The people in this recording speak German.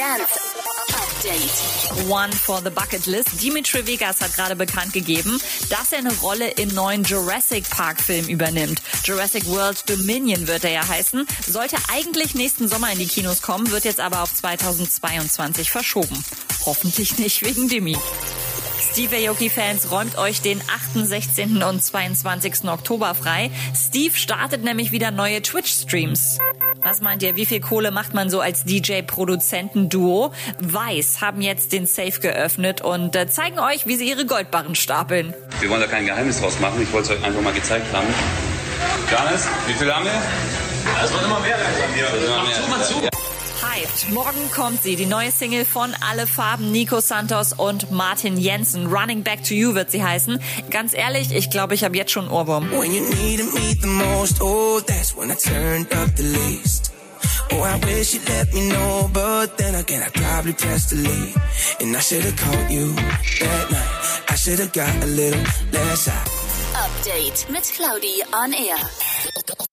Dance. One for the Bucket List. Dimitri Vegas hat gerade bekannt gegeben, dass er eine Rolle im neuen Jurassic Park Film übernimmt. Jurassic World Dominion wird er ja heißen. Sollte eigentlich nächsten Sommer in die Kinos kommen, wird jetzt aber auf 2022 verschoben. Hoffentlich nicht wegen Demi. Steve Aoki-Fans, räumt euch den 8., 16. und 22. Oktober frei. Steve startet nämlich wieder neue Twitch-Streams. Was meint ihr, wie viel Kohle macht man so als DJ-Produzenten-Duo? Weiß haben jetzt den Safe geöffnet und äh, zeigen euch, wie sie ihre Goldbarren stapeln. Wir wollen da kein Geheimnis draus machen. Ich wollte es euch einfach mal gezeigt haben. Janis, wie viel haben wir? Es wird immer mehr langsam hier. Mach zu, mach zu. Hyped. Morgen kommt sie, die neue Single von Alle Farben, Nico Santos und Martin Jensen. Running Back to You wird sie heißen. Ganz ehrlich, ich glaube, ich habe jetzt schon Ohrwurm. When you needed me the most, oh, that's when I turned up the least. Oh, I wish you'd let me know, but then again, I probably pressed delete. And I should've called you that night. I should've got a little less out. Update mit Claudi on Air.